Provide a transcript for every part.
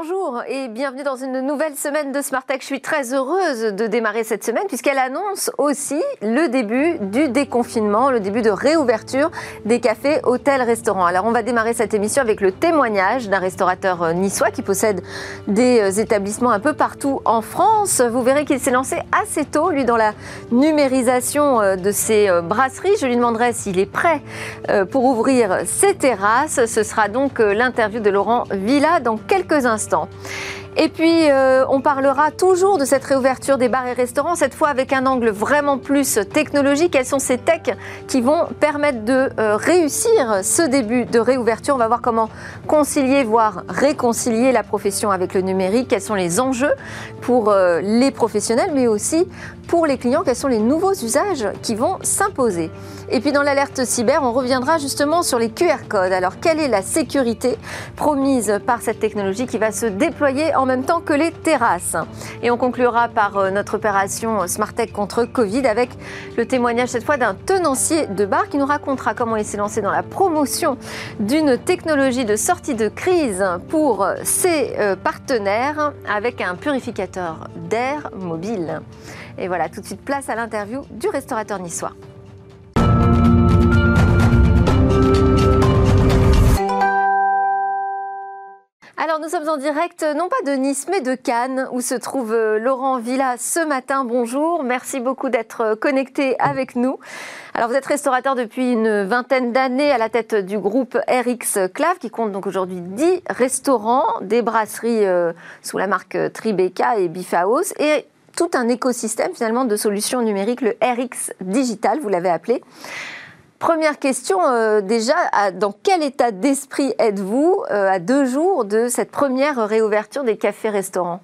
Bonjour et bienvenue dans une nouvelle semaine de Smart Tech. Je suis très heureuse de démarrer cette semaine puisqu'elle annonce aussi le début du déconfinement, le début de réouverture des cafés, hôtels, restaurants. Alors on va démarrer cette émission avec le témoignage d'un restaurateur niçois qui possède des euh, établissements un peu partout en France. Vous verrez qu'il s'est lancé assez tôt, lui, dans la numérisation euh, de ses euh, brasseries. Je lui demanderai s'il est prêt pour ouvrir ses terrasses. Ce sera donc l'interview de Laurent Villa dans quelques instants. 这种。Et puis, euh, on parlera toujours de cette réouverture des bars et restaurants, cette fois avec un angle vraiment plus technologique. Quelles sont ces techs qui vont permettre de euh, réussir ce début de réouverture On va voir comment concilier, voire réconcilier la profession avec le numérique. Quels sont les enjeux pour euh, les professionnels, mais aussi pour les clients, quels sont les nouveaux usages qui vont s'imposer. Et puis dans l'alerte cyber, on reviendra justement sur les QR codes. Alors quelle est la sécurité promise par cette technologie qui va se déployer en même temps que les terrasses Et on conclura par euh, notre opération Tech contre Covid avec le témoignage cette fois d'un tenancier de bar qui nous racontera comment il s'est lancé dans la promotion d'une technologie de sortie de crise pour ses euh, partenaires avec un purificateur d'air mobile. Et voilà, tout de suite, place à l'interview du restaurateur niçois. Alors nous sommes en direct, non pas de Nice, mais de Cannes, où se trouve euh, Laurent Villa ce matin. Bonjour, merci beaucoup d'être euh, connecté avec nous. Alors vous êtes restaurateur depuis une vingtaine d'années à la tête du groupe RX Clave, qui compte donc aujourd'hui 10 restaurants, des brasseries euh, sous la marque Tribeca et House, et tout un écosystème finalement de solutions numériques, le RX Digital, vous l'avez appelé. Première question, euh, déjà, dans quel état d'esprit êtes-vous euh, à deux jours de cette première réouverture des cafés-restaurants?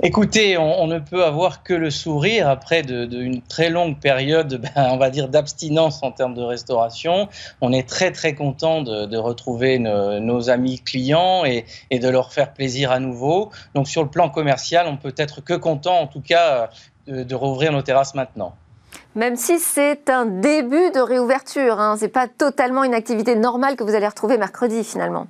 Écoutez, on, ne peut avoir que le sourire après d'une très longue période, ben, on va dire, d'abstinence en termes de restauration. On est très très content de, retrouver nos, amis clients et, de leur faire plaisir à nouveau. Donc sur le plan commercial, on peut être que content, en tout cas, de, de rouvrir nos terrasses maintenant. Même si c'est un début de réouverture, hein, ce n'est pas totalement une activité normale que vous allez retrouver mercredi finalement.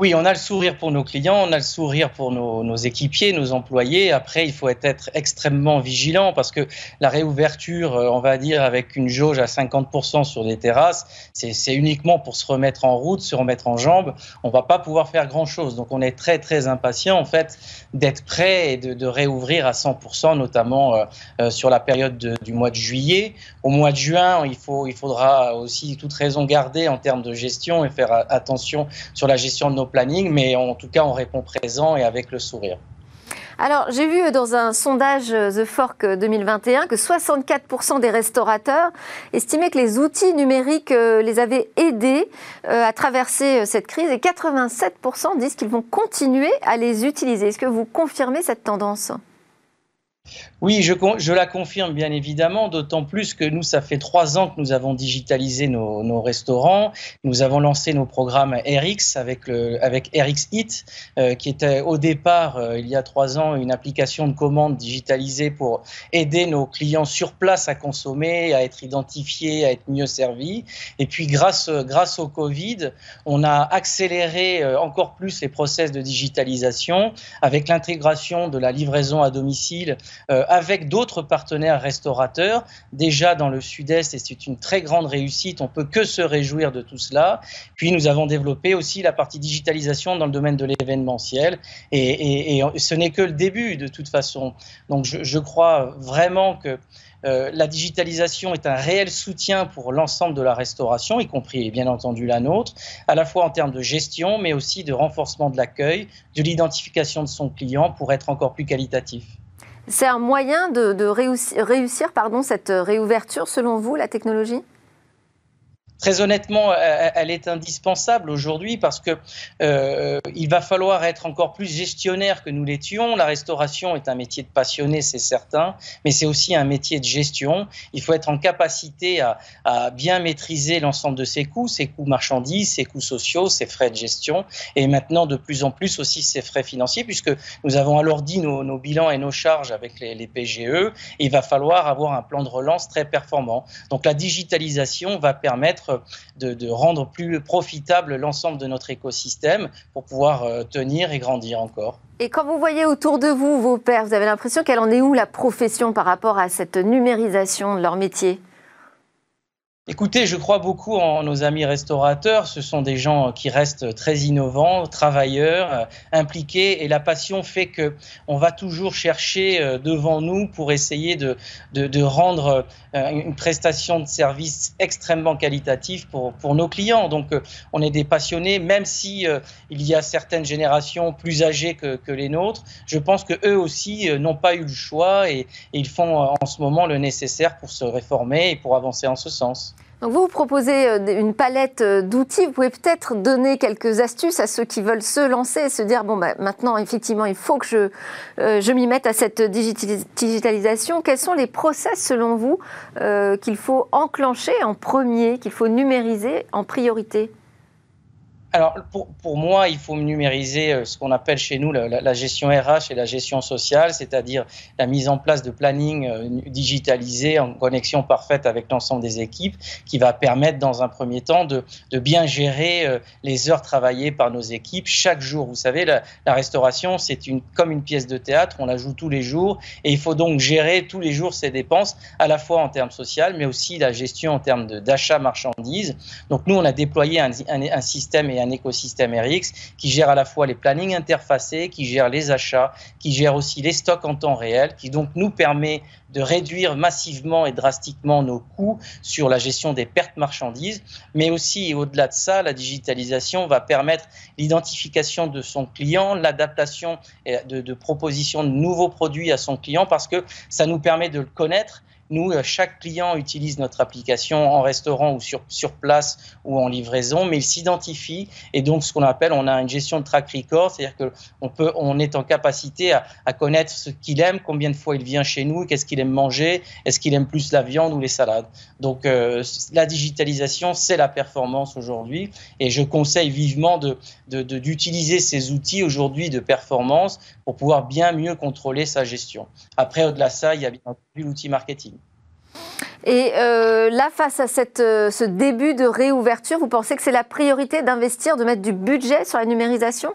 Oui, on a le sourire pour nos clients, on a le sourire pour nos, équipiers, nos employés. Après, il faut être extrêmement vigilant parce que la réouverture, euh, on va dire, avec une jauge à 50% sur des terrasses, c'est uniquement pour se remettre en route, se remettre en jambes. On va pas pouvoir faire grand-chose. Donc, on est très, très impatient, en fait, d'être prêt et de, réouvrir à 100%, notamment euh, euh, sur la période du mois de juillet. Au mois de juin, il, faut, il faudra aussi toute raison garder en termes de gestion et faire attention sur la gestion de nos planning, mais en tout cas, on répond présent et avec le sourire. Alors, j'ai vu dans un sondage The Fork 2021 que 64% des restaurateurs estimaient que les outils numériques euh, les avaient aidés euh, à traverser euh, cette crise et 87% disent qu'ils vont continuer à les utiliser. Est-ce que vous confirmez cette tendance? Oui, je, la confirme bien évidemment, d'autant plus que nous, ça fait trois ans que nous avons digitalisé nos, restaurants. Nous avons lancé nos programmes RX avec, le, avec RX Hit, euh, qui était au départ, euh, il y a trois ans, une application de commande digitalisée pour aider nos clients sur place à consommer, à être identifiés, à être mieux servis. Et puis, grâce, grâce au Covid, on a accéléré euh, encore plus les process de digitalisation avec l'intégration de la livraison à domicile euh, avec d'autres partenaires restaurateurs déjà dans le sud-est et c'est une très grande réussite. On peut que se réjouir de tout cela. Puis nous avons développé aussi la partie digitalisation dans le domaine de l'événementiel et, ce n'est que le début de toute façon. Donc je, crois vraiment que euh, la digitalisation est un réel soutien pour l'ensemble de la restauration, y compris bien entendu la nôtre, à la fois en termes de gestion, mais aussi de renforcement de l'accueil, de l'identification de son client pour être encore plus qualitatif. C'est un moyen de, réussir, cette réouverture, selon vous, la technologie? Très honnêtement, elle est indispensable aujourd'hui parce que euh, il va falloir être encore plus gestionnaire que nous l'étions. La restauration est un métier de passionné, c'est certain, mais c'est aussi un métier de gestion. Il faut être en capacité à, à bien maîtriser l'ensemble de ses coûts, ses coûts marchandises, ses coûts sociaux, ses frais de gestion, et maintenant de plus en plus aussi ses frais financiers, puisque nous avons alourdi nos, nos bilans et nos charges avec les, les PGE. Il va falloir avoir un plan de relance très performant. Donc la digitalisation va permettre permettre de, rendre plus profitable l'ensemble de notre écosystème pour pouvoir euh, tenir et grandir encore. Et quand vous voyez autour de vous vos pères, vous avez l'impression qu'elle en est où la profession par rapport à cette numérisation de leur métier? Écoutez, je crois beaucoup en nos amis restaurateurs. Ce sont des gens qui restent très innovants, travailleurs, euh, impliqués, et la passion fait que on va toujours chercher euh, devant nous pour essayer de, de, rendre euh, une prestation de service extrêmement qualitative pour, pour nos clients. Donc, on est des passionnés, même si il y a certaines générations plus âgées que, que, les nôtres. Je pense que eux aussi n'ont pas eu le choix et ils font en ce moment le nécessaire pour se réformer et pour avancer en ce sens. Donc vous, proposez euh, une palette euh, d'outils. Vous pouvez peut-être donner quelques astuces à ceux qui veulent se lancer et se dire bon, bah, maintenant, effectivement, il faut que je, euh, je m'y mette à cette digitalisation. Quels sont les process, selon vous, qu'il faut enclencher en premier, qu'il faut numériser en priorité? Alors, pour, pour, moi, il faut numériser euh, ce qu'on appelle chez nous la, la, gestion RH et la gestion sociale, c'est-à-dire la mise en place de planning euh, digitalisé en connexion parfaite avec l'ensemble des équipes, qui va permettre, dans un premier temps, de, de, bien gérer euh, les heures travaillées par nos équipes chaque jour. Vous savez, la, la restauration, c'est une, comme une pièce de théâtre, on la joue tous les jours, et il faut donc gérer tous les jours ses dépenses, à la fois en termes social, mais aussi la gestion en termes d'achat marchandises. Donc, nous, on a déployé un, un, un système et un écosystème RX qui gère à la fois les plannings interfacés, qui gère les achats, qui gère aussi les stocks en temps réel, qui donc nous permet de réduire massivement et drastiquement nos coûts sur la gestion des pertes marchandises, mais aussi au-delà de ça, la digitalisation va permettre l'identification de son client, l'adaptation de, de propositions de nouveaux produits à son client parce que ça nous permet de le connaître nous, euh, chaque client utilise notre application en restaurant ou sur, sur place ou en livraison, mais il s'identifie et donc ce qu'on appelle, on a une gestion de track record, c'est-à-dire qu'on peut, on est en capacité à, à connaître ce qu'il aime, combien de fois il vient chez nous, qu'est-ce qu'il aime manger, est-ce qu'il aime plus la viande ou les salades. Donc euh, la digitalisation, c'est la performance aujourd'hui et je conseille vivement de, d'utiliser de, ces outils aujourd'hui de performance pour pouvoir bien mieux contrôler sa gestion. Après, au-delà de ça, il y a bien l'outil marketing. Et euh, là, face à euh, ce début de réouverture, vous pensez que c'est la priorité d'investir, de mettre du budget sur la numérisation?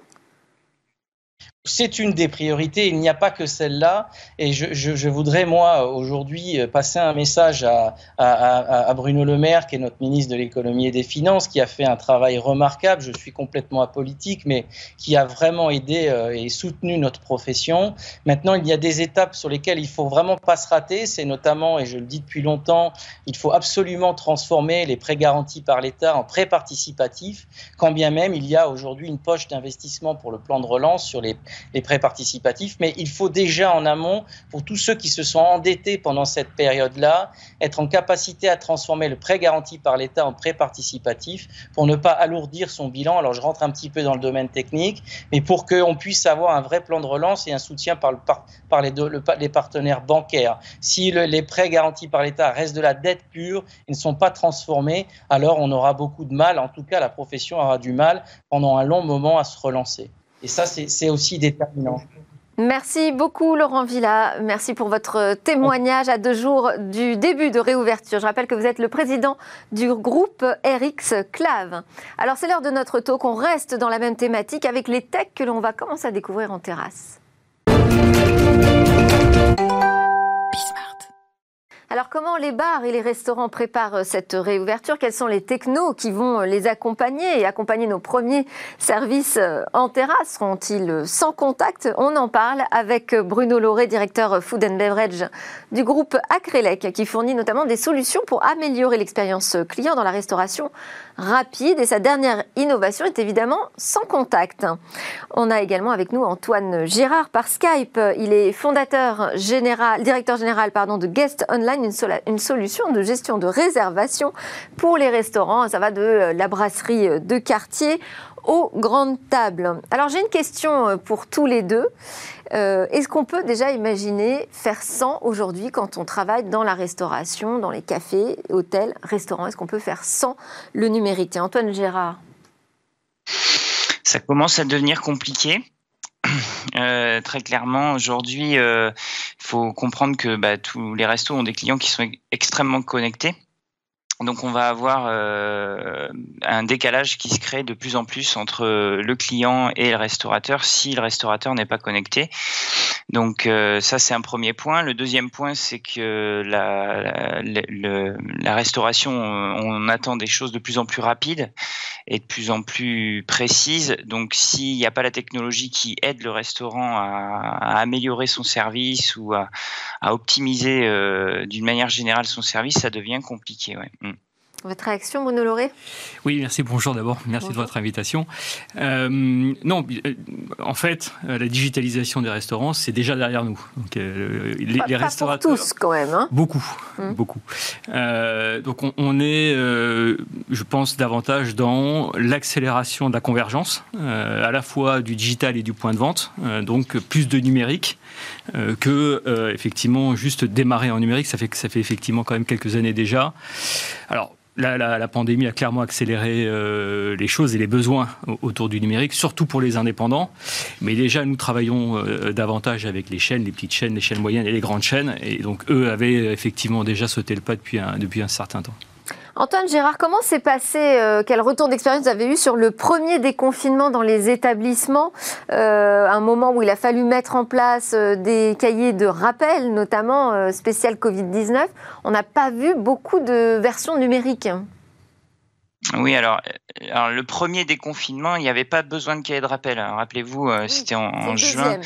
C'est une des priorités. Il n'y a pas que celle-là. Et je, je, je, voudrais, moi, aujourd'hui, passer un message à, à, à, Bruno Le Maire, qui est notre ministre de l'économie et des finances, qui a fait un travail remarquable. Je suis complètement apolitique, mais qui a vraiment aidé euh, et soutenu notre profession. Maintenant, il y a des étapes sur lesquelles il faut vraiment pas se rater. C'est notamment, et je le dis depuis longtemps, il faut absolument transformer les prêts garantis par l'État en prêts participatifs, quand bien même il y a aujourd'hui une poche d'investissement pour le plan de relance sur les les prêts participatifs, mais il faut déjà en amont, pour tous ceux qui se sont endettés pendant cette période-là, être en capacité à transformer le prêt garanti par l'État en prêt participatif pour ne pas alourdir son bilan. Alors je rentre un petit peu dans le domaine technique, mais pour qu'on puisse avoir un vrai plan de relance et un soutien par, le, par, les, partenaires bancaires. Si les prêts garantis par l'État restent de la dette pure, ils ne sont pas transformés, alors on aura beaucoup de mal, en tout cas la profession aura du mal pendant un long moment à se relancer. Et ça, c'est aussi déterminant. Merci beaucoup Laurent Villa. Merci pour votre témoignage à deux jours du début de réouverture. Je rappelle que vous êtes le président du groupe RX Clave. Alors c'est l'heure de notre talk. On reste dans la même thématique avec les techs que l'on va commencer à découvrir en terrasse. Comment les bars et les restaurants préparent euh, cette réouverture? Quels sont les technos qui vont euh, les accompagner et accompagner nos premiers services euh, en terrasse? Seront-ils sans contact? On en parle avec Bruno Lauré, directeur Food and Beverage du groupe Acrelec, qui fournit notamment des solutions pour améliorer l'expérience client dans la restauration rapide. Et sa dernière innovation est évidemment sans contact. On a également avec nous Antoine Girard par Skype. Il est fondateur général, directeur général pardon, de Guest Online une, solution de gestion de réservation pour les restaurants. Ça va de euh, la brasserie euh, de quartier aux grandes tables. Alors j'ai une question euh, pour tous les deux. Est-ce qu'on peut déjà imaginer faire sans aujourd'hui quand on travaille dans la restauration, dans les cafés, hôtels, restaurants? Est-ce qu'on peut faire sans le numérique? Antoine Gérard Ça commence à devenir compliqué. Euh, très clairement, aujourd'hui, il euh, faut comprendre que bah, tous les restos ont des clients qui sont extrêmement connectés. Donc on va avoir euh, un décalage qui se crée de plus en plus entre le client et le restaurateur si le restaurateur n'est pas connecté. Donc euh, ça c'est un premier point. Le deuxième point c'est que la, restauration on attend des choses de plus en plus rapides et de plus en plus précises. Donc s'il n'y a pas la technologie qui aide le restaurant à, améliorer son service ou à, optimiser euh, d'une manière générale son service, ça devient compliqué. Mm. Votre réaction, Bruno Loré Oui, merci. Bonjour d'abord. Merci de votre invitation. Euh, non, euh, en fait, euh, la digitalisation des restaurants, c'est déjà derrière nous. Donc, les, pas, restaurateurs. Pour tous, quand même. Hein beaucoup, hum. beaucoup. donc, on, est, je pense, davantage dans l'accélération de la convergence, à la fois du digital et du point de vente. donc, plus de numérique que, effectivement, juste démarrer en numérique. Ça fait, ça fait effectivement quand même quelques années déjà. Alors, la, pandémie a clairement accéléré euh, les choses et les besoins autour du numérique, surtout pour les indépendants. Mais déjà, nous travaillons euh, davantage avec les chaînes, les petites chaînes, les chaînes moyennes et les grandes chaînes. Et donc, eux avaient effectivement déjà sauté le pas depuis depuis un certain temps. Antoine Gérard, comment s'est passé, euh, quel retour d'expérience vous avez eu sur le premier déconfinement dans les établissements euh, Un moment où il a fallu mettre en place euh, des cahiers de rappel, notamment spécial Covid-19. On n'a pas vu beaucoup de versions numériques. Oui, alors, alors, le premier déconfinement, il n'y avait pas besoin de cahier de rappel. Rappelez-vous, c'était en, en juin.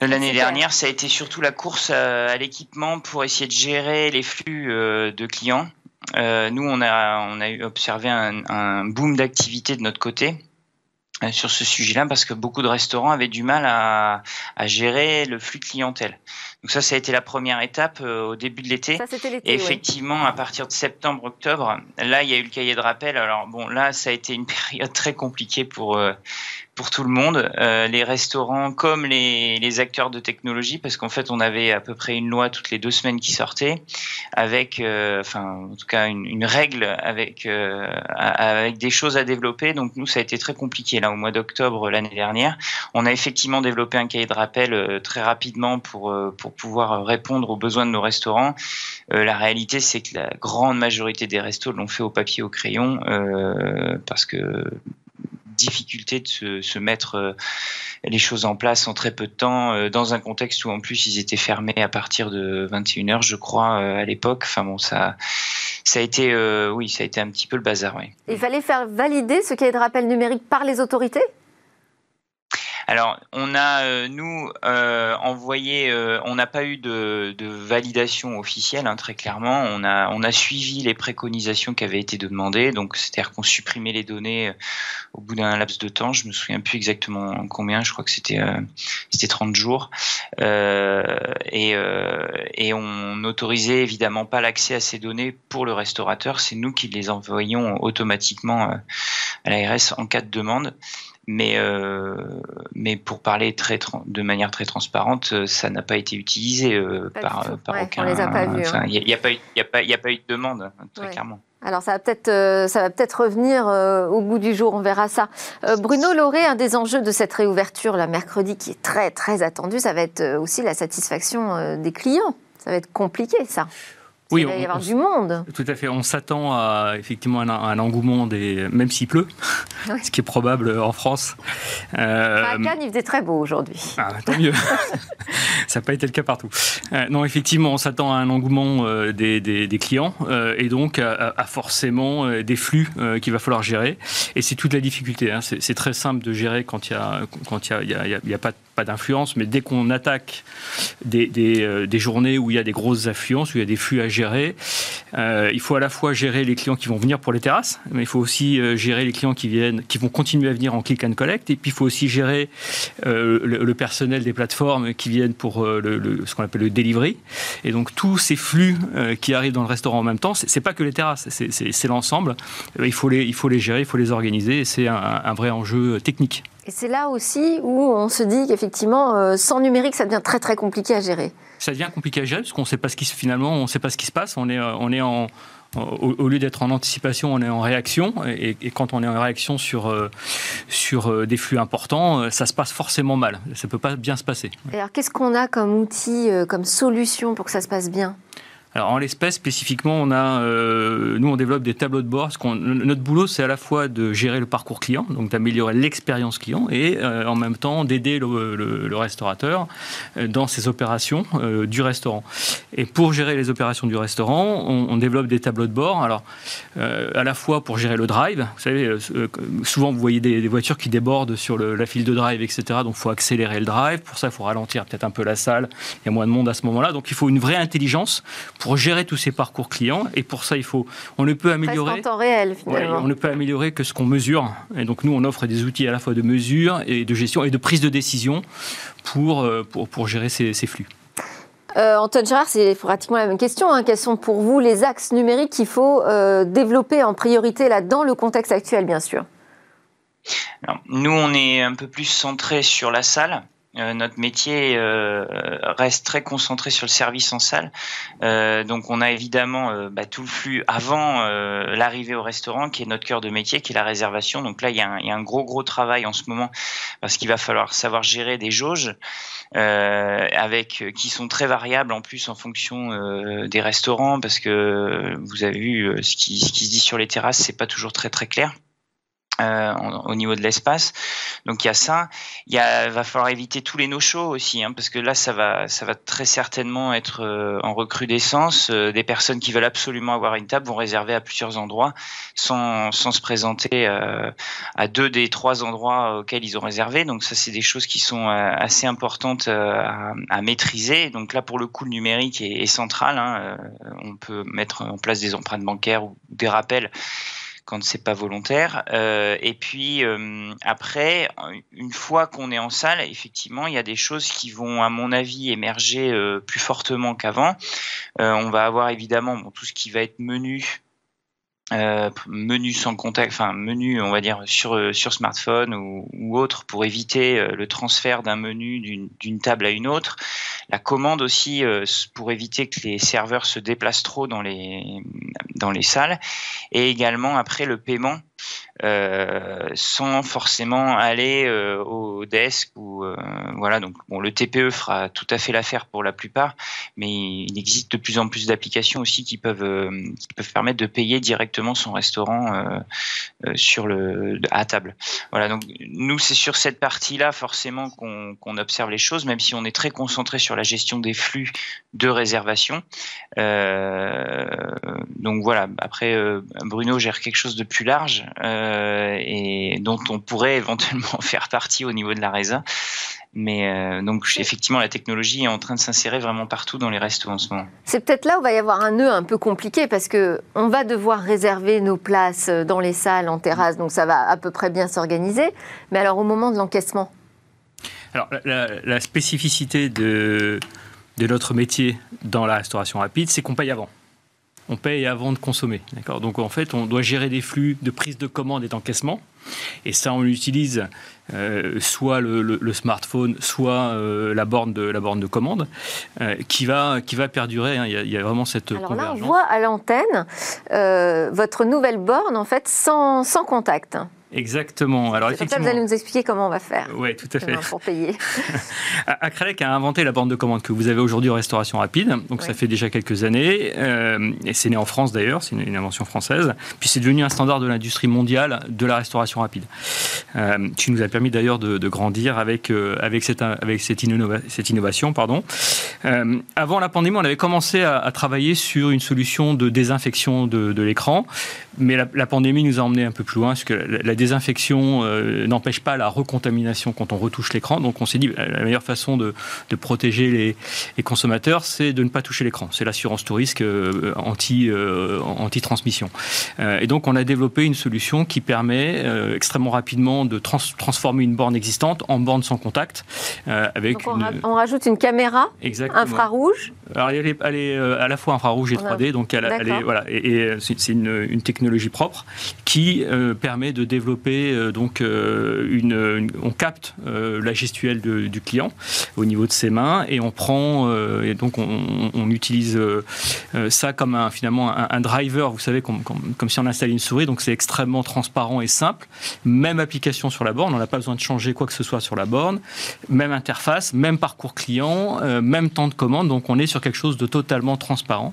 L'année dernière, ça a été surtout la course à l'équipement pour essayer de gérer les flux de clients. Euh, nous, on a, on a observé un, un boom d'activité de notre côté euh, sur ce sujet-là parce que beaucoup de restaurants avaient du mal à, à, gérer le flux de clientèle. Donc ça, ça a été la première étape euh, au début de l'été. Et effectivement, à partir de septembre-octobre, là, il y a eu le cahier de rappel. Alors bon, là, ça a été une période très compliquée pour pour tout le monde, euh, les restaurants comme les, les, acteurs de technologie, parce qu'en fait on avait à peu près une loi toutes les deux semaines qui sortait, avec, euh, enfin en tout cas une, une règle avec euh, avec des choses à développer. Donc nous ça a été très compliqué là au mois d'octobre l'année dernière. On a effectivement développé un cahier de rappel euh, très rapidement pour euh, pour pouvoir répondre aux besoins de nos restaurants. la réalité c'est que la grande majorité des restos l'ont fait au papier au crayon parce que difficulté de se, mettre euh, les choses en place en très peu de temps, euh, dans un contexte où en plus ils étaient fermés à partir de 21h, je crois, euh, à l'époque. Enfin bon, ça, ça a été, oui, ça a été un petit peu le bazar. Oui. Il fallait faire valider ce cahier de rappel numérique par les autorités? Alors, on a, euh, nous, euh, envoyé, euh, on n'a pas eu de, validation officielle, hein, très clairement. On a, suivi les préconisations qui avaient été demandées. Donc, c'est-à-dire qu'on supprimait les données au bout d'un laps de temps. Je me souviens plus exactement combien. Je crois que c'était c'était 30 jours. et, et on n'autorisait évidemment pas l'accès à ces données pour le restaurateur. C'est nous qui les envoyons automatiquement à l'ARS en cas de demande. Mais, euh, mais pour parler très de manière très transparente, euh, ça n'a pas été utilisé euh, par, par aucun. Il n'y a, pas eu, a, pas, a pas eu de demande, hein, très clairement. Alors ça va peut-être ça va peut-être revenir au bout du jour, on verra ça. Bruno Lauré, un des enjeux de cette réouverture la mercredi qui est très très attendu, ça va être aussi la satisfaction des clients. Ça va être compliqué ça. Oui, il va y avoir du monde. Tout à fait. On s'attend à effectivement un, un, engouement des, même s'il pleut, ce qui est probable en France. Euh, à Cannes, il faisait très beau aujourd'hui. Ah, tant mieux. Ça n'a pas été le cas partout. Euh, non, effectivement, on s'attend à un engouement euh, des, des, des, clients euh, et donc à, à forcément euh, des flux euh, qu'il va falloir gérer. Et c'est toute la difficulté. Hein. C'est très simple de gérer quand il y a quand y a, y a, y a pas pas d'influence, mais dès qu'on attaque des, des, des, journées où il y a des grosses affluences, où il y a des flux à gérer euh, il faut à la fois gérer les clients qui vont venir pour les terrasses, mais il faut aussi euh, gérer les clients qui viennent, qui vont continuer à venir en click and collect, et puis il faut aussi gérer euh, le, personnel des plateformes qui viennent pour le, ce qu'on appelle le delivery. Et donc tous ces flux qui arrivent dans le restaurant en même temps, c'est pas que les terrasses, c'est l'ensemble. il faut les, il faut les gérer, il faut les organiser, et c'est un vrai enjeu technique. Et c'est là aussi où on se dit qu'effectivement, sans numérique, ça devient très très compliqué à gérer ça devient compliqué à gérer parce qu'on ne sait pas ce qui finalement on sait pas ce qui se passe. On est euh, on est en au, lieu d'être en anticipation, on est en réaction. Et, quand on est en réaction sur, euh, sur euh, des flux importants, ça se passe forcément mal. Ça ne peut pas bien se passer. alors, qu'est-ce qu'on a comme outil, comme solution pour que ça se passe bien? Alors en l'espèce spécifiquement, on a, euh, nous on développe des tableaux de bord. Notre boulot c'est à la fois de gérer le parcours client, donc d'améliorer l'expérience client, et euh, en même temps d'aider le, restaurateur euh, dans ses opérations du restaurant. Et pour gérer les opérations du restaurant, on, développe des tableaux de bord. Alors à la fois pour gérer le drive, vous savez, souvent vous voyez des, voitures qui débordent sur la file de drive, etc. Donc il faut accélérer le drive. Pour ça, il faut ralentir peut-être un peu la salle. Il y a moins de monde à ce moment-là. Donc il faut une vraie intelligence gérer tous ces parcours clients. Et pour ça, il faut, on ne peut améliorer. en temps réel, finalement. on ne peut améliorer que ce qu'on mesure. Et donc, nous, on offre des outils à la fois de mesure et de gestion et de prise de décision pour, euh, pour, pour gérer ces, ces flux. Euh, Antoine Gérard, c'est pratiquement la même question. Hein. Quels sont pour vous les axes numériques qu'il faut euh, développer en priorité là dans le contexte actuel, bien sûr? Nous, on est un peu plus centré sur la salle. Euh, notre métier euh, reste très concentré sur le service en salle. Euh, donc on a évidemment bah, tout le flux avant l'arrivée au restaurant, qui est notre cœur de métier, qui est la réservation. Donc là, il y, a un, gros gros travail en ce moment parce qu'il va falloir savoir gérer des jauges avec qui sont très variables en plus en fonction des restaurants, parce que vous avez vu ce qui, ce qui se dit sur les terrasses, c'est pas toujours très très clair. Euh, au niveau de l'espace. Donc il y a ça. Il va falloir éviter tous les no-shows aussi, hein, parce que là ça va, ça va très certainement être euh, en recrudescence. Euh, des personnes qui veulent absolument avoir une table vont réserver à plusieurs endroits sans, sans se présenter à deux des trois endroits auxquels ils ont réservé. Donc ça c'est des choses qui sont assez importantes à, maîtriser. Donc là pour le coup le numérique est, est central. Hein. on peut mettre en place des empreintes bancaires ou des rappels quand c'est pas volontaire. Euh, et puis euh, après, une fois qu'on est en salle, effectivement, il y a des choses qui vont, à mon avis, émerger euh, plus fortement qu'avant. on va avoir évidemment bon, tout ce qui va être menu euh, menu sans contact, enfin menu, on va dire sur euh, sur smartphone ou, ou autre pour éviter euh, le transfert d'un menu d'une table à une autre. La commande aussi pour éviter que les serveurs se déplacent trop dans les dans les salles et également après le paiement euh, sans forcément aller euh, au desk ou euh, voilà. Donc bon le TPE fera tout à fait l'affaire pour la plupart mais il existe de plus en plus d'applications aussi qui peuvent qui peuvent permettre de payer directement son restaurant sur le à table. Voilà donc nous c'est sur cette partie là forcément qu'on observe les choses même si on est très concentré sur la gestion des flux de réservation. Donc voilà. Après Bruno gère quelque chose de plus large euh, et dont on pourrait éventuellement faire partie au niveau de la résa. Mais euh, donc effectivement, la technologie est en train de s'insérer vraiment partout dans les restos en ce moment. C'est peut-être là où va y avoir un nœud un peu compliqué parce que on va devoir réserver nos places dans les salles, en terrasse, donc ça va à peu près bien s'organiser. Mais alors au moment de l'encaissement? Alors la, spécificité de, de notre métier dans la restauration rapide, c'est qu'on paye avant on paye avant de consommer. D'accord? Donc en fait, on doit gérer des flux de prise de commande et d'encaissement. Et ça, on utilise euh, soit le, smartphone, soit euh, la, borne de, la borne de commande, euh, qui, va, qui va perdurer. Hein. Il, y a, vraiment cette Alors là, on voit à l'antenne votre nouvelle borne, en fait, sans, sans contact. Exactement. Alors effectivement, vous allez nous expliquer comment on va faire. Oui, tout à fait. Pour payer. Acrelec a inventé la borne de commande que vous avez aujourd'hui en restauration rapide. Donc ça fait déjà quelques années euh, et c'est né en France d'ailleurs. C'est une, invention française. Puis c'est devenu un standard de l'industrie mondiale de la restauration rapide. Euh, qui nous a permis d'ailleurs de, grandir avec euh, avec cette avec cette, cette innovation, pardon. Euh, avant la pandémie, on avait commencé à, travailler sur une solution de désinfection de, de l'écran, mais la, la, pandémie nous a emmené un peu plus loin, parce que la, la désinfection euh, n'empêche pas la recontamination quand on retouche l'écran. Donc on s'est dit la meilleure façon de, protéger les, consommateurs, c'est de ne pas toucher l'écran. C'est l'assurance tout risque euh, anti, euh, anti-transmission. et donc on a développé une solution qui permet extrêmement rapidement de transformer une borne existante en borne sans contact. avec on, rajoute une caméra infrarouge Alors elle est, à la fois infrarouge et 3D, donc elle, est, voilà, et, c'est une, une, technologie propre qui permet de développer développer donc une, on capte la gestuelle du client au niveau de ses mains et on prend et donc on, utilise ça comme un, finalement un, driver, vous savez, comme, si on installait une souris. Donc c'est extrêmement transparent et simple. Même application sur la borne, on n'a pas besoin de changer quoi que ce soit sur la borne. Même interface, même parcours client, même temps de commande. Donc on est sur quelque chose de totalement transparent,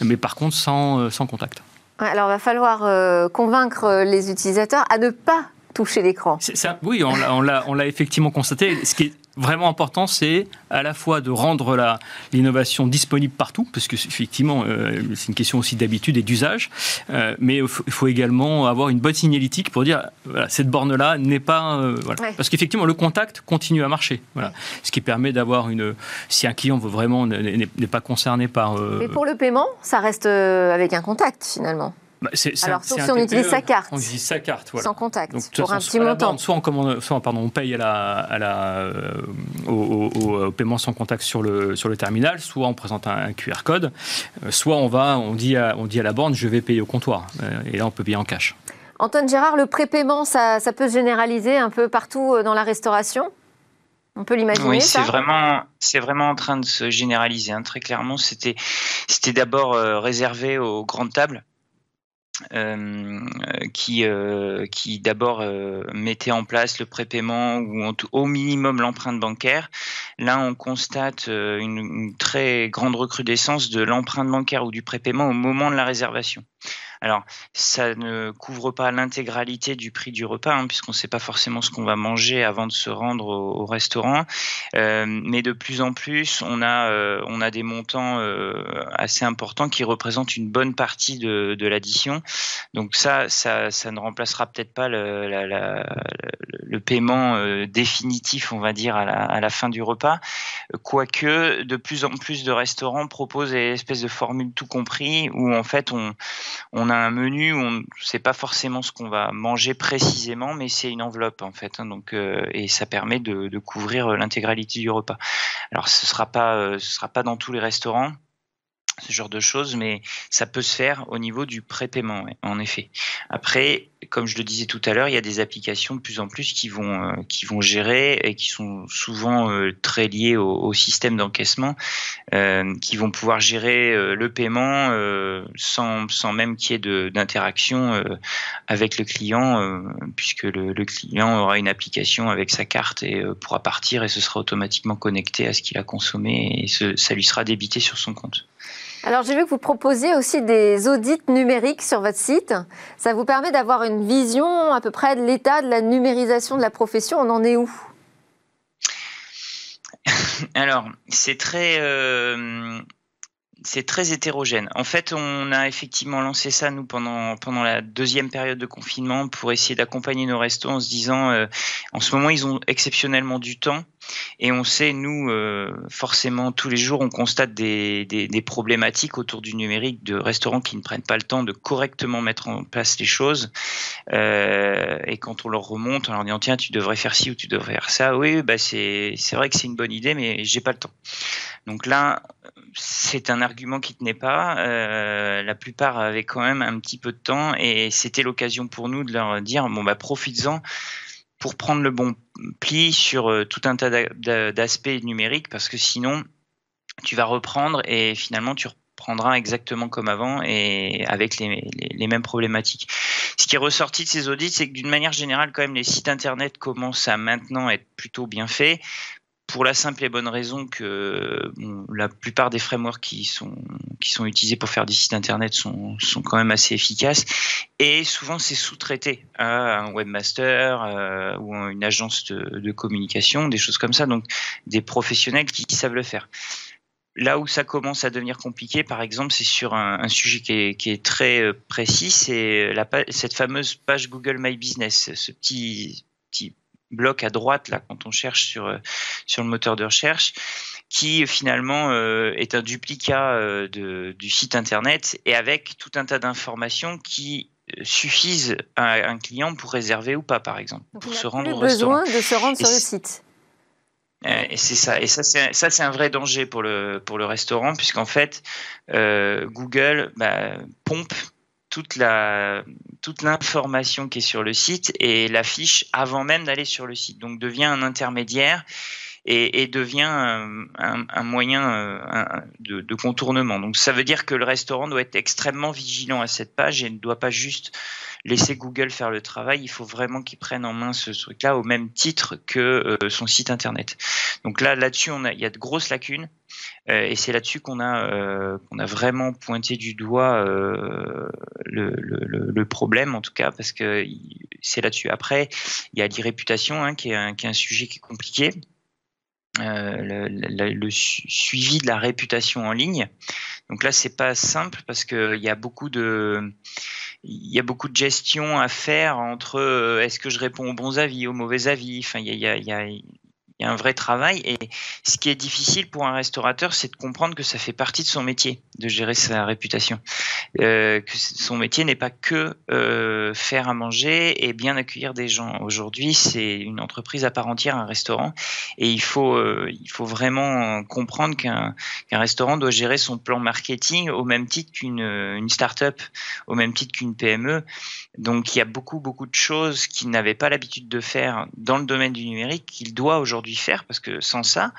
mais par contre sans contact. Alors, il va falloir euh, convaincre les utilisateurs à ne pas toucher l'écran. Oui, on l'a effectivement constaté. Ce qui est vraiment important, c'est à la fois de rendre l'innovation disponible partout, parce que effectivement, euh, c'est une question aussi d'habitude et d'usage, euh, mais il faut, également avoir une bonne signalétique pour dire, voilà, cette borne-là n'est pas... Euh, voilà. Parce qu'effectivement, le contact continue à marcher. Voilà. Ce qui permet d'avoir une... Si un client veut vraiment n'est pas concerné par... Mais pour le paiement, ça reste avec un contact finalement. Bah, Alors, sauf si on utilise sa carte. On utilise sa carte, Sans contact, pour un petit montant. soit, on commande, soit pardon, on paye à la, à la, euh, au, paiement sans contact sur le, sur le terminal, soit on présente un, QR code, euh, soit on, va, on, dit à, on dit à la borne, je vais payer au comptoir. Euh, et là, on peut payer en cash. Antoine Gérard, le prépaiement, ça, ça peut se généraliser un peu partout dans la restauration? On peut l'imaginer. Oui, c'est vraiment, c'est vraiment en train de se généraliser. Hein. Très clairement, c'était, c'était d'abord réservé aux grandes tables. Euh, qui, euh, qui d'abord euh, mettait en place le prépaiement ou au minimum l'empreinte bancaire. Là, on constate une, une, très grande recrudescence de l'empreinte bancaire ou du prépaiement au moment de la réservation. Alors, ça ne couvre pas l'intégralité du prix du repas, hein, puisqu'on ne sait pas forcément ce qu'on va manger avant de se rendre au, restaurant. Euh, mais de plus en plus, on a, euh, des montants euh, assez importants qui représentent une bonne partie de, l'addition. Donc ça, ça, ne remplacera peut-être pas le, paiement définitif, on va dire, à la, à la, fin du repas. Quoique, de plus en plus de restaurants proposent des espèces de formules tout compris, où en fait, on, on on a un menu où on ne sait pas forcément ce qu'on va manger précisément, mais c'est une enveloppe en fait. Hein, donc, euh, et ça permet de, couvrir euh, l'intégralité du repas. Alors, ce sera euh, sera pas dans tous les restaurants ce genre de choses, mais ça peut se faire au niveau du prépaiement, en effet. Après, comme je le disais tout à l'heure, il y a des applications de plus en plus qui vont euh, qui vont gérer et qui sont souvent euh, très liées au, système d'encaissement, euh, qui vont pouvoir gérer le paiement sans sans même qu'il y ait d'interaction avec le client, puisque le, client aura une application avec sa carte et pourra partir et ce sera automatiquement connecté à ce qu'il a consommé et ça lui sera débité sur son compte. Alors j'ai vu que vous proposiez aussi des audits numériques sur votre site. Ça vous permet d'avoir une vision à peu près de l'état de la numérisation de la profession. On en est où? Alors c'est très... Euh, c'est très hétérogène. En fait, on a effectivement lancé ça nous pendant pendant la deuxième période de confinement pour essayer d'accompagner nos restos en se disant, euh, en ce moment ils ont exceptionnellement du temps et on sait nous euh, forcément tous les jours on constate des, problématiques autour du numérique de restaurants qui ne prennent pas le temps de correctement mettre en place les choses euh, et quand on leur remonte en leur disant tiens tu devrais faire ci ou tu devrais faire ça oui bah c'est c'est vrai que c'est une bonne idée mais j'ai pas le temps. Donc là c'est un argument qui tenait pas. Euh, la plupart avaient quand même un petit peu de temps et c'était l'occasion pour nous de leur dire bon bah profites-en pour prendre le bon pli sur euh, tout un tas d'aspects numériques parce que sinon tu vas reprendre et finalement tu reprendras exactement comme avant et avec les, les mêmes problématiques. Ce qui est ressorti de ces audits, c'est que d'une manière générale, quand même, les sites internet commencent à maintenant être plutôt bien faits pour la simple et bonne raison que la plupart des frameworks qui sont qui sont utilisés pour faire des sites internet sont sont quand même assez efficaces et souvent c'est sous-traité à un webmaster euh, ou une agence de, communication, des choses comme ça, donc des professionnels qui, savent le faire. Là où ça commence à devenir compliqué, par exemple, c'est sur un, un, sujet qui est, qui est très euh, précis, c'est cette fameuse page Google My Business, ce petit, petit bloc à droite là quand on cherche sur euh, sur le moteur de recherche qui finalement euh, est un duplicat euh, de, du site internet et avec tout un tas d'informations qui suffisent à un client pour réserver ou pas par exemple pour se rendre au besoin de se rendre sur le site. Et c'est ça, et ça c'est ça c'est un vrai danger pour le pour le restaurant puisqu'en fait Google bah, pompe toute l'information qui est sur le site et l'affiche avant même d'aller sur le site. Donc devient un intermédiaire et, devient un, moyen euh, de, contournement. Donc ça veut dire que le restaurant doit être extrêmement vigilant à cette page et ne doit pas juste laisser Google faire le travail. Il faut vraiment qu'il prenne en main ce truc-là au même titre que euh, son site internet. Donc là, là-dessus, il y a de grosses lacunes. Euh, et c'est là-dessus qu'on a, euh, qu'on a vraiment pointé du doigt le, problème, en tout cas, parce que c'est là-dessus. Après, il y a l'irréputation, hein, qui est un sujet qui est compliqué. Euh, le, le, suivi de la réputation en ligne. Donc là, c'est pas simple parce qu'il y a beaucoup de il y a beaucoup de gestion à faire entre euh, est-ce que je réponds aux bons avis, aux mauvais avis? Enfin, il y a, il y a, il y a un vrai travail. Et ce qui est difficile pour un restaurateur, c'est de comprendre que ça fait partie de son métier, de gérer sa réputation. Euh, que son métier n'est pas que euh, faire à manger et bien accueillir des gens. Aujourd'hui, c'est une entreprise à part entière, un restaurant. Et il faut, euh, il faut vraiment comprendre qu'un qu'un restaurant doit gérer son plan marketing au même titre qu'une une start-up, au même titre qu'une PME. Donc il y a beaucoup, beaucoup de choses qu'il n'avait pas l'habitude de faire dans le domaine du numérique qu'il doit aujourd'hui faire parce que sans ça,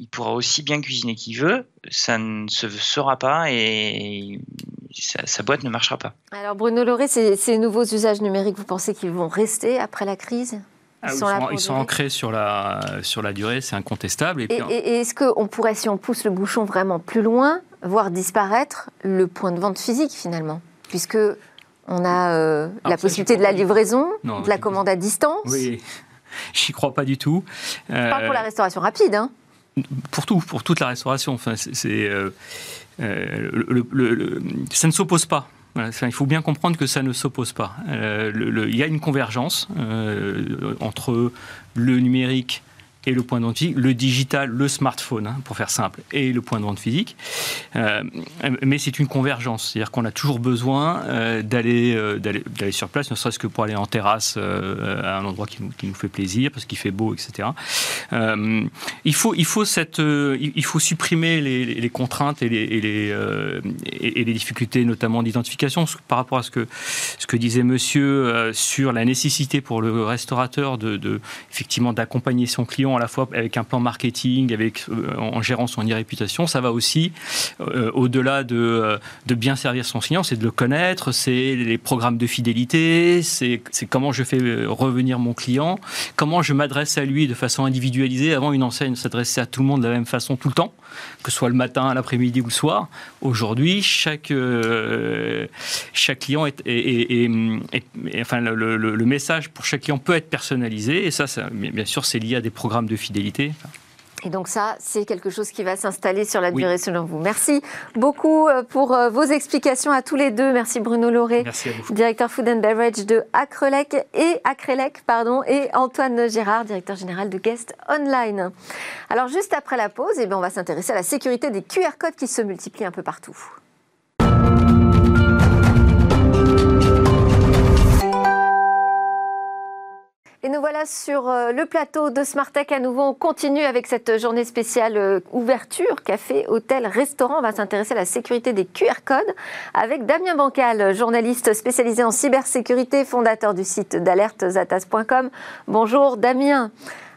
il pourra aussi bien cuisiner qu'il veut, ça ne se fera pas et sa, boîte ne marchera pas. Alors Bruno Lauré, ces, nouveaux usages numériques, vous pensez qu'ils vont rester après la crise? Ils, ah, sont, ancrés sur la, sur la durée, c'est incontestable. Et, et est-ce qu'on pourrait, si on pousse le bouchon vraiment plus loin, voir disparaître le point de vente physique finalement? Puisque on a euh, la possibilité de la livraison, de la commande à distance. Oui, j'y crois pas du tout. Je parle pour la restauration rapide. Hein. Pour tout, pour toute la restauration. Enfin, c'est, euh, euh, le, ça ne s'oppose pas. il faut bien comprendre que ça ne s'oppose pas. il y a une convergence entre le numérique et le point de vente physique, le digital, le smartphone, hein, pour faire simple, et le point de vente physique. Euh, mais c'est une convergence, c'est-à-dire qu'on a toujours besoin euh, d'aller, euh, d'aller, d'aller sur place, ne serait-ce que pour aller en terrasse à un endroit qui nous, qui nous fait plaisir, parce qu'il fait beau, etc. il, faut, il, faut cette, il faut supprimer les, les contraintes et les, et les, et, les difficultés, notamment d'identification, par rapport à ce que, ce que disait monsieur sur la nécessité pour le restaurateur de, de effectivement d'accompagner son client à la fois avec un plan marketing, avec, euh, en gérant son e-réputation, ça va aussi euh, au-delà de, euh, de, bien servir son client, c'est de le connaître, c'est les programmes de fidélité, c'est comment je fais revenir mon client, comment je m'adresse à lui de façon individualisée. Avant, une enseigne s'adressait à tout le monde de la même façon tout le temps, que ce soit le matin, l'après-midi ou le soir. Aujourd'hui, chaque, chaque client est, enfin, le, message pour chaque client peut être personnalisé et ça bien sûr, c'est lié à des programmes de fidélité. Et donc ça, c'est quelque chose qui va s'installer sur la durée selon vous. Merci beaucoup euh, pour euh, vos explications à tous les deux. Merci Bruno Lauré, directeur Food and Beverage de Acrelec et Acrelec, pardon, et Antoine Gérard, directeur général de Guest Online. Alors juste après la pause, eh bien, on va s'intéresser à la sécurité des QR codes qui se multiplient un peu partout. Et nous voilà sur euh, le plateau de Smartech à nouveau. On continue avec cette journée spéciale euh, ouverture, café, hôtel, restaurant. On va s'intéresser à la sécurité des QR codes avec Damien Bancal, journaliste spécialisé en cybersécurité, fondateur du site d'alertesatas.com. Bonjour Damien.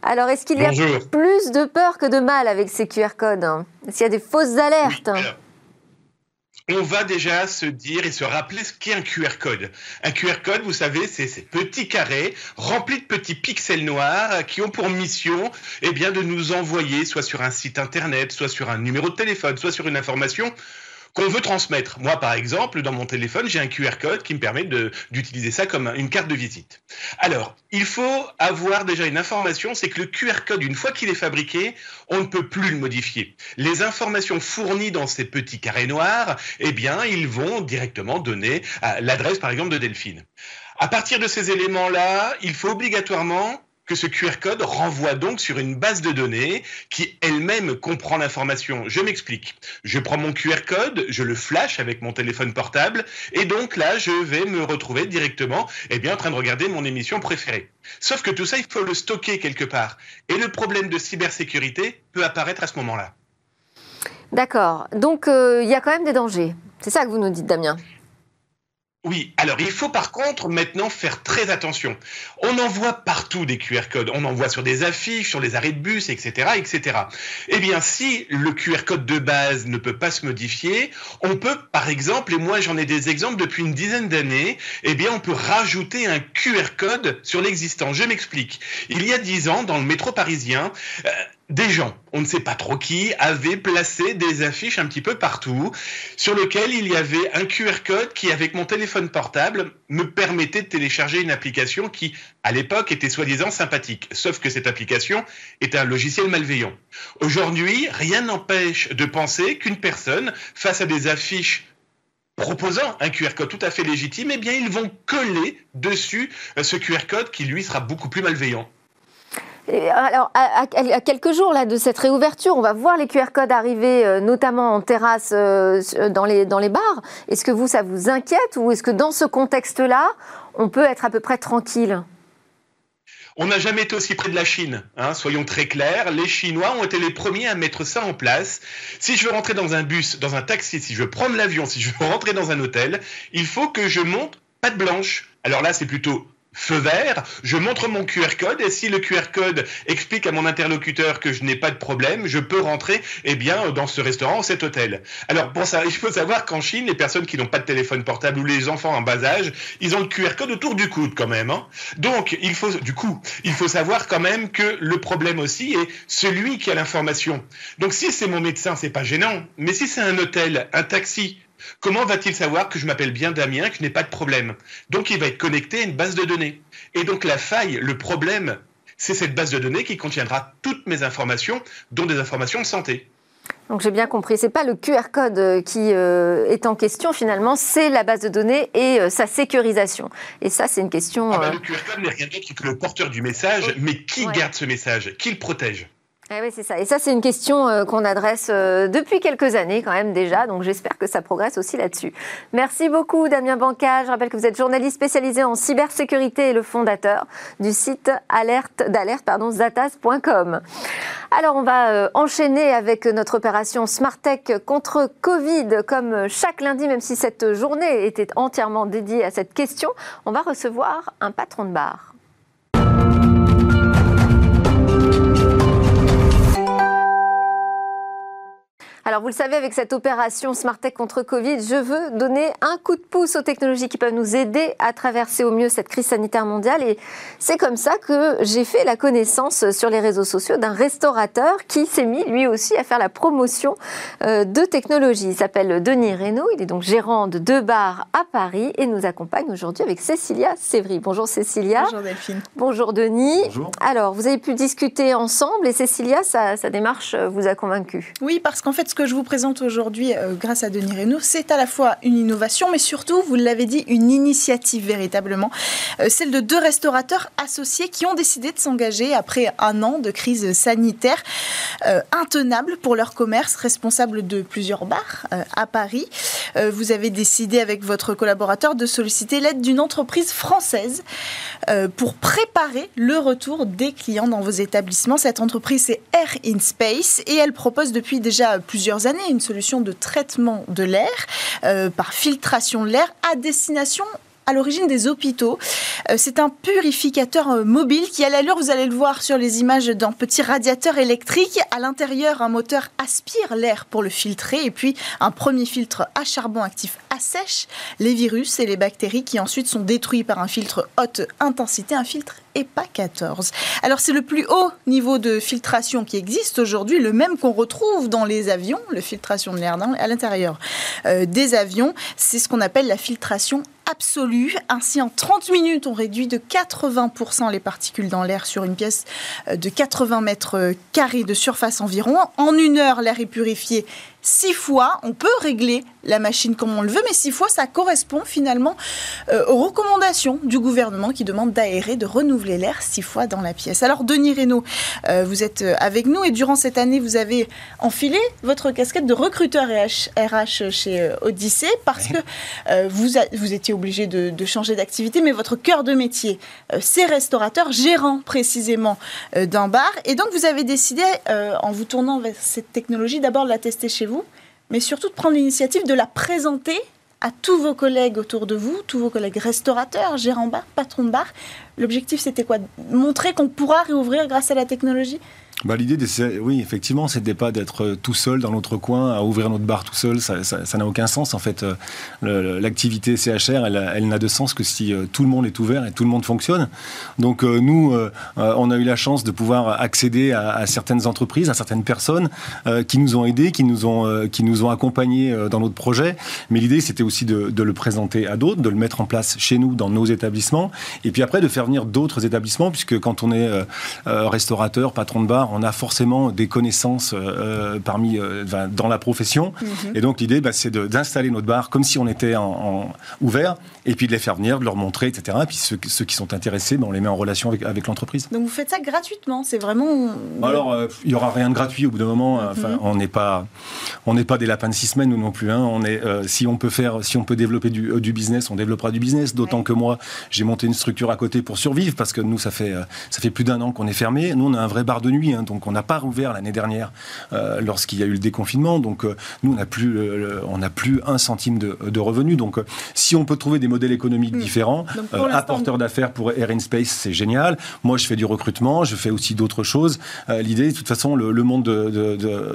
Alors, est-ce qu'il y a plus de peur que de mal avec ces QR codes? Est-ce qu'il y a des fausses alertes? On va déjà se dire et se rappeler ce qu'est un QR code. Un QR code, vous savez, c'est ces petits carrés remplis de petits pixels noirs qui ont pour mission eh bien, de nous envoyer soit sur un site internet, soit sur un numéro de téléphone, soit sur une information qu'on veut transmettre. Moi, par exemple, dans mon téléphone, j'ai un QR code qui me permet d'utiliser ça comme une carte de visite. Alors, il faut avoir déjà une information, c'est que le QR code, une fois qu'il est fabriqué, on ne peut plus le modifier. Les informations fournies dans ces petits carrés noirs, eh bien, ils vont directement donner l'adresse, par exemple, de Delphine. À partir de ces éléments-là, il faut obligatoirement que ce QR code renvoie donc sur une base de données qui elle-même comprend l'information. Je m'explique. Je prends mon QR code, je le flash avec mon téléphone portable, et donc là, je vais me retrouver directement eh bien, en train de regarder mon émission préférée. Sauf que tout ça, il faut le stocker quelque part. Et le problème de cybersécurité peut apparaître à ce moment-là. D'accord. Donc, euh, il y a quand même des dangers. C'est ça que vous nous dites, Damien Oui, alors il faut par contre maintenant faire très attention. On en voit partout des QR codes, on en voit sur des affiches, sur les arrêts de bus, etc., etc. Eh bien, si le QR code de base ne peut pas se modifier, on peut, par exemple, et moi j'en ai des exemples depuis une dizaine d'années, eh bien, on peut rajouter un QR code sur l'existant. Je m'explique. Il y a dix ans, dans le métro parisien, euh, des gens, on ne sait pas trop qui, avaient placé des affiches un petit peu partout sur lesquelles il y avait un QR code qui, avec mon téléphone portable, me permettait de télécharger une application qui, à l'époque, était soi-disant sympathique. Sauf que cette application est un logiciel malveillant. Aujourd'hui, rien n'empêche de penser qu'une personne, face à des affiches proposant un QR code tout à fait légitime, eh bien, ils vont coller dessus ce QR code qui, lui, sera beaucoup plus malveillant alors, à, quelques jours là, de cette réouverture, on va voir les QR codes arriver, euh, notamment en terrasse, euh, dans, les, dans les bars. Est-ce que vous, ça vous inquiète ou est-ce que dans ce contexte-là, on peut être à peu près tranquille? On n'a jamais été aussi près de la Chine, hein, soyons très clairs. Les Chinois ont été les premiers à mettre ça en place. Si je veux rentrer dans un bus, dans un taxi, si je veux prendre l'avion, si je veux rentrer dans un hôtel, il faut que je monte patte blanche. Alors là, c'est plutôt feu vert, je montre mon QR code et si le QR code explique à mon interlocuteur que je n'ai pas de problème, je peux rentrer eh bien dans ce restaurant ou cet hôtel. Alors pour ça, il faut savoir qu'en Chine, les personnes qui n'ont pas de téléphone portable ou les enfants en bas âge, ils ont le QR code autour du coude quand même. Hein. Donc il faut du coup, il faut savoir quand même que le problème aussi est celui qui a l'information. Donc si c'est mon médecin, c'est pas gênant, mais si c'est un hôtel, un taxi, Comment va-t-il savoir que je m'appelle bien Damien, que je n'ai pas de problème? Donc il va être connecté à une base de données. Et donc la faille, le problème, c'est cette base de données qui contiendra toutes mes informations, dont des informations de santé. Donc j'ai bien compris, c'est pas le QR code euh, qui euh, est en question finalement, c'est la base de données et euh, sa sécurisation. Et ça, c'est une question. Ah bah, le QR code n'est rien d'autre que le porteur du message, mais qui garde ce message? Qui le protège? Eh oui, c'est ça. Et ça, c'est une question euh, qu'on adresse euh, depuis quelques années quand même déjà. Donc j'espère que ça progresse aussi là-dessus. Merci beaucoup, Damien Banca. Je rappelle que vous êtes journaliste spécialisé en cybersécurité et le fondateur du site alerte d'alerte pardon zatas.com. Alors on va euh, enchaîner avec notre opération Smartech contre Covid. Comme chaque lundi, même si cette journée était entièrement dédiée à cette question, on va recevoir un patron de bar. Alors vous le savez, avec cette opération Tech contre Covid, je veux donner un coup de pouce aux technologies qui peuvent nous aider à traverser au mieux cette crise sanitaire mondiale. Et c'est comme ça que j'ai fait la connaissance sur les réseaux sociaux d'un restaurateur qui s'est mis lui aussi à faire la promotion euh, de technologies. Il s'appelle Denis Reynaud, il est donc gérant de deux bars à Paris et nous accompagne aujourd'hui avec Cécilia Sévry. Bonjour Cécilia. Bonjour Delphine. Bonjour Denis. Bonjour. Alors vous avez pu discuter ensemble et Cécilia, sa, sa démarche vous a convaincu. Oui, parce qu'en fait, que je vous présente aujourd'hui, euh, grâce à Denis Reynaud, c'est à la fois une innovation, mais surtout, vous l'avez dit, une initiative véritablement. Euh, celle de deux restaurateurs associés qui ont décidé de s'engager après un an de crise sanitaire euh, intenable pour leur commerce, responsable de plusieurs bars à Paris. vous avez décidé avec votre collaborateur de solliciter l'aide d'une entreprise française pour préparer le retour des clients dans vos établissements. Cette entreprise, c'est Air in Space et elle propose depuis déjà plusieurs années une solution de traitement de l'air euh, par filtration de l'air à destination à l'origine des hôpitaux. Euh, c'est un purificateur euh, mobile qui, à l'allure, vous allez le voir sur les images d'un petit radiateur électrique. À l'intérieur, un moteur aspire l'air pour le filtrer et puis un premier filtre à charbon actif assèche les virus et les bactéries qui ensuite sont détruits par un filtre haute intensité, un filtre EPA 14. Alors c'est le plus haut niveau de filtration qui existe aujourd'hui, le même qu'on retrouve dans les avions, le filtration de l'air à l'intérieur euh, des avions. C'est ce qu'on appelle la filtration absolue. Ainsi, en 30 minutes, on réduit de 80% les particules dans l'air sur une pièce euh, de 80 mètres carrés de surface environ. En une heure, l'air est purifié six fois. On peut régler la machine comme on le veut, mais six fois, ça correspond finalement euh, aux recommandations du gouvernement qui demande d'aérer, de renouveler l'air six fois dans la pièce. Alors, Denis Reynaud, euh, vous êtes euh, avec nous et durant cette année, vous avez enfilé votre casquette de recruteur RH chez Odyssée parce que vous, vous étiez obligé de, de changer d'activité, mais votre cœur de métier, c'est restaurateur, gérant précisément d'un bar. Et donc, vous avez décidé, en vous tournant vers cette technologie, d'abord de la tester chez vous mais surtout de prendre l'initiative de la présenter à tous vos collègues autour de vous, tous vos collègues restaurateurs, gérants bar, patrons de bar. L'objectif, c'était quoi? Montrer qu'on pourra réouvrir grâce à la technologie? Bah, L'idée, oui, effectivement, c'était pas d'être euh, tout seul dans notre coin à ouvrir notre bar tout seul. Ça n'a aucun sens. En fait, euh, l'activité CHR, elle, elle n'a de sens que si euh, tout le monde est ouvert et tout le monde fonctionne. Donc nous, on a eu la chance de pouvoir accéder à, certaines entreprises, à certaines personnes qui nous ont aidés, qui nous ont, qui nous ont accompagnés dans notre projet. Mais l'idée, c'était aussi de, de, le présenter à d'autres, de le mettre en place chez nous, dans nos établissements, et puis après de faire venir d'autres établissements, puisque quand on est restaurateur, patron de bar, on a forcément des connaissances euh, euh, parmi, euh, dans la profession. Mhm. Et donc l'idée, bah, c'est d'installer notre bar comme si on était en, ouvert, et puis de les faire venir, de leur montrer, etc. Et puis ceux, qui sont intéressés, bah, on les met en relation avec, l'entreprise. Donc vous faites ça gratuitement, c'est vraiment... Alors, il n'y aura rien de gratuit au bout d'un moment. Mhm. On n'est pas, on n'est pas des lapins de six semaines, nous non plus. Hein. On est, si on peut faire, si on peut développer du, business, on développera du business. D'autant que moi, j'ai monté une structure à côté pour survivre, parce que nous, ça fait, ça fait plus d'un an qu'on est fermé. Nous, on a un vrai bar de nuit. Hein donc on n'a pas rouvert l'année dernière euh, lorsqu'il y a eu le déconfinement. Donc euh, nous, on n'a plus, on plus un centime de, revenus. Donc euh, si on peut trouver des modèles économiques hmm. différents, apporteur d'affaires pour Air in Space, c'est génial. Moi, je fais du recrutement, je fais aussi d'autres choses. L'idée, de toute façon, le, monde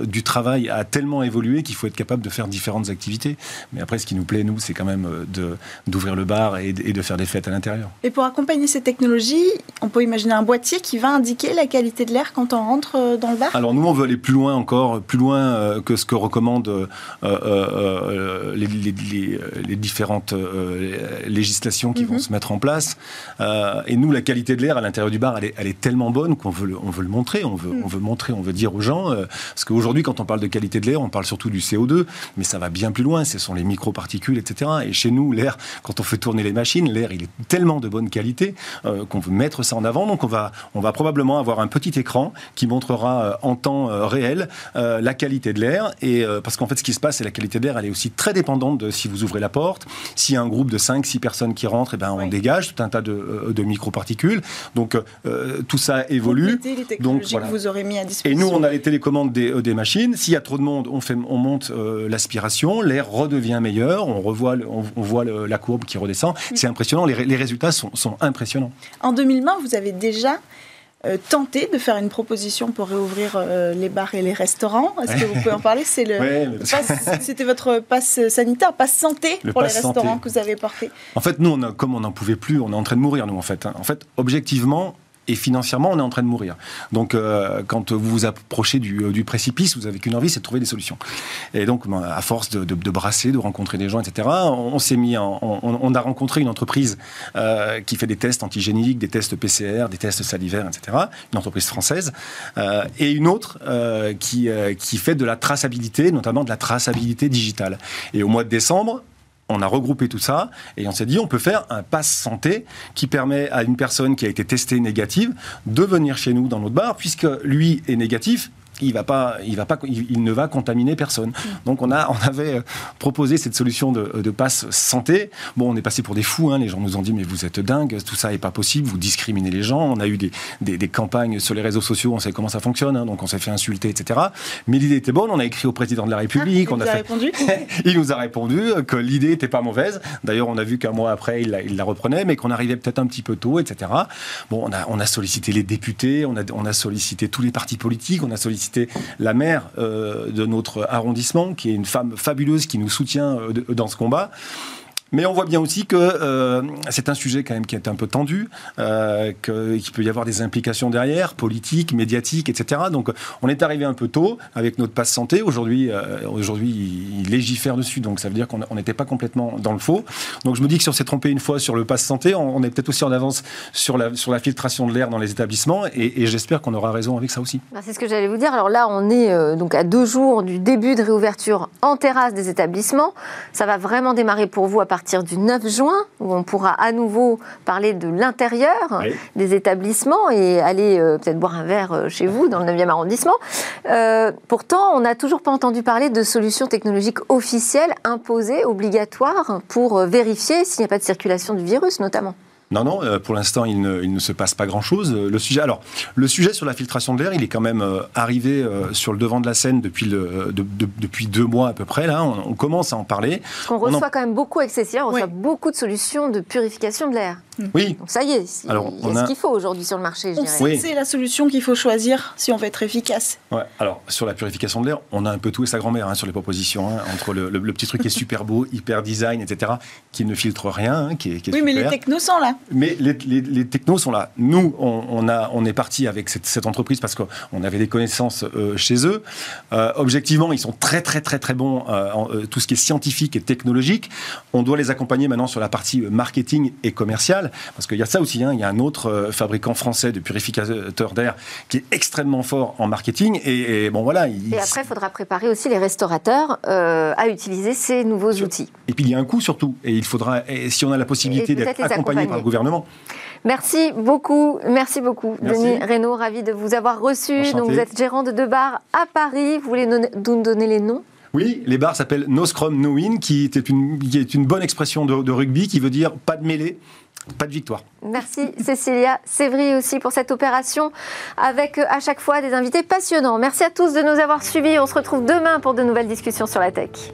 du travail a tellement évolué qu'il faut être capable de faire différentes activités. Mais après, ce qui nous plaît, nous, c'est quand même d'ouvrir le bar et, et de faire des fêtes à l'intérieur. Et pour accompagner ces technologies, on peut imaginer un boîtier qui va indiquer la qualité de l'air quand on rentre euh, dans le bar? Alors nous, on veut aller plus loin encore, plus loin euh, que ce que recommandent euh, les, différentes législations qui vont mhm. se mettre en place. et nous, la qualité de l'air à l'intérieur du bar, elle est, tellement bonne qu'on veut, le, on veut le montrer, on veut, mhm. on veut montrer, on veut dire aux gens, parce qu'aujourd'hui, quand on parle de qualité de l'air, on parle surtout du CO2, mais ça va bien plus loin, ce sont les microparticules, etc. Et chez nous, l'air, quand on fait tourner les machines, l'air, il est tellement de bonne qualité qu'on veut mettre ça en avant. Donc on va, on va probablement avoir un petit écran qui montre montrera euh, en temps euh, réel euh, la qualité de l'air. Et parce qu'en fait, ce qui se passe, c'est la qualité de l'air, elle est aussi très dépendante de si vous ouvrez la porte. S'il y a un groupe de 5-6 personnes qui rentrent, et eh ben, on dégage tout un tas de, de microparticules. Donc tout ça évolue. Donc voilà. vous aurez mis à disposition. Et nous, on a les télécommandes des, des machines. S'il y a trop de monde, on, fait, on monte l'aspiration, l'air redevient meilleur, on revoit, on, voit la courbe qui redescend. Mm. C'est impressionnant, les, les résultats sont, sont impressionnants. En 2020, vous avez déjà euh, tenté de faire une proposition pour réouvrir euh, les bars et les restaurants. Est-ce que vous pouvez en parler? C'est le, c'était votre passe sanitaire, passe santé pour les restaurants que vous avez porté. En fait, nous, on comme on n'en pouvait plus, on est en train de mourir, nous, en fait. Hein. En fait, objectivement, et financièrement, on est en train de mourir. Donc, euh, quand vous vous approchez du, euh, précipice, vous avez qu'une envie, c'est de trouver des solutions. Et donc, ben, à force de, brasser, de rencontrer des gens, etc., on, s'est mis, on, a rencontré une entreprise euh, qui fait des tests antigéniques, des tests PCR, des tests salivaires, etc., une entreprise française, et une autre qui, qui fait de la traçabilité, notamment de la traçabilité digitale. Et au mois de décembre, on a regroupé tout ça et on s'est dit on peut faire un pass santé qui permet à une personne qui a été testée négative de venir chez nous dans notre bar puisque lui est négatif il va pas, il va pas, il, ne va contaminer personne. Mm. Donc on a, on avait euh, proposé cette solution de, de passe santé. Bon, on est passé pour des fous. Hein. Les gens nous ont dit mais vous êtes dingue, tout ça est pas possible, vous discriminez les gens. On a eu des, des, campagnes sur les réseaux sociaux, on sait comment ça fonctionne, hein. donc on s'est fait insulter, etc. Mais l'idée était bonne. On a écrit au président de la République. Ah, on a, fait... répondu. il nous a répondu que l'idée était pas mauvaise. D'ailleurs, on a vu qu'un mois après, il la, il la reprenait, mais qu'on arrivait peut-être un petit peu tôt, etc. Bon, on a, on a sollicité les députés, on a, on a sollicité tous les partis politiques, on a sollicité la maire euh, de notre arrondissement, qui est une femme fabuleuse qui nous soutient euh, dans ce combat. Mais on voit bien aussi que euh, c'est un sujet quand même qui est un peu tendu, euh, qu'il peut y avoir des implications derrière, politiques, médiatiques, etc. Donc on est arrivé un peu tôt avec notre passe santé. Aujourd'hui, euh, aujourd'hui, il légifère dessus, donc ça veut dire qu'on n'était pas complètement dans le faux. Donc je me dis que si on s'est trompé une fois sur le passe santé, on, est peut-être aussi en avance sur la, sur la filtration de l'air dans les établissements, et, j'espère qu'on aura raison avec ça aussi. Bah, c'est ce que j'allais vous dire. Alors là, on est euh, donc à deux jours du début de réouverture en terrasse des établissements. Ça va vraiment démarrer pour vous à partir partir du 9 juin, où on pourra à nouveau parler de l'intérieur des établissements et aller euh, peut-être boire un verre euh, chez vous dans le 9e arrondissement. Euh, pourtant, on n'a toujours pas entendu parler de solutions technologiques officielles imposées, obligatoires, pour vérifier s'il n'y a pas de circulation du virus notamment. Non, non, euh, pour l'instant, il ne, se passe pas grand-chose. Le sujet, alors, le sujet sur la filtration de l'air, il est quand même euh, arrivé euh, sur le devant de la scène depuis, le, depuis deux mois à peu près. Là, on, commence à en parler. on, reçoit quand même beaucoup avec on reçoit beaucoup de solutions de purification de l'air. Oui. Donc ça y est, alors, il y a, ce qu'il faut aujourd'hui sur le marché. C'est la solution qu'il faut choisir si on veut être efficace. Ouais. Alors, sur la purification de l'air, on a un peu tout et sa grand-mère hein, sur les propositions. Hein, entre le, petit truc qui est super beau, hyper design, etc., qui ne filtre rien, hein, qui est, Oui, mais les technos sont là. Mais les, technos sont là. Nous, on, a, on est parti avec cette, entreprise parce qu'on avait des connaissances euh, chez eux. Euh, objectivement, ils sont très, très, très, très bons euh, en tout ce qui est scientifique et technologique. On doit les accompagner maintenant sur la partie marketing et commerciale, parce qu'il y a ça aussi. il y a un autre fabricant français de purificateurs d'air qui est extrêmement fort en marketing. Et, bon, voilà. Et après, il faudra préparer aussi les restaurateurs à utiliser ces nouveaux outils. Et puis, il y a un coût surtout. Et il faudra, si on a la possibilité d'être accompagné par le gouvernement. Merci beaucoup, merci beaucoup, Denis Reynaud, ravi de vous avoir reçu. Donc, vous êtes gérant de deux bars à Paris. Vous voulez nous donner les noms? Oui, les bars s'appellent No Scrum No Win, qui est une, qui est une bonne expression de, de, rugby, qui veut dire pas de mêlée. Pas de victoire. Merci Cécilia Sévry aussi pour cette opération avec euh, à chaque fois des invités passionnants. Merci à tous de nous avoir suivis. On se retrouve demain pour de nouvelles discussions sur la tech.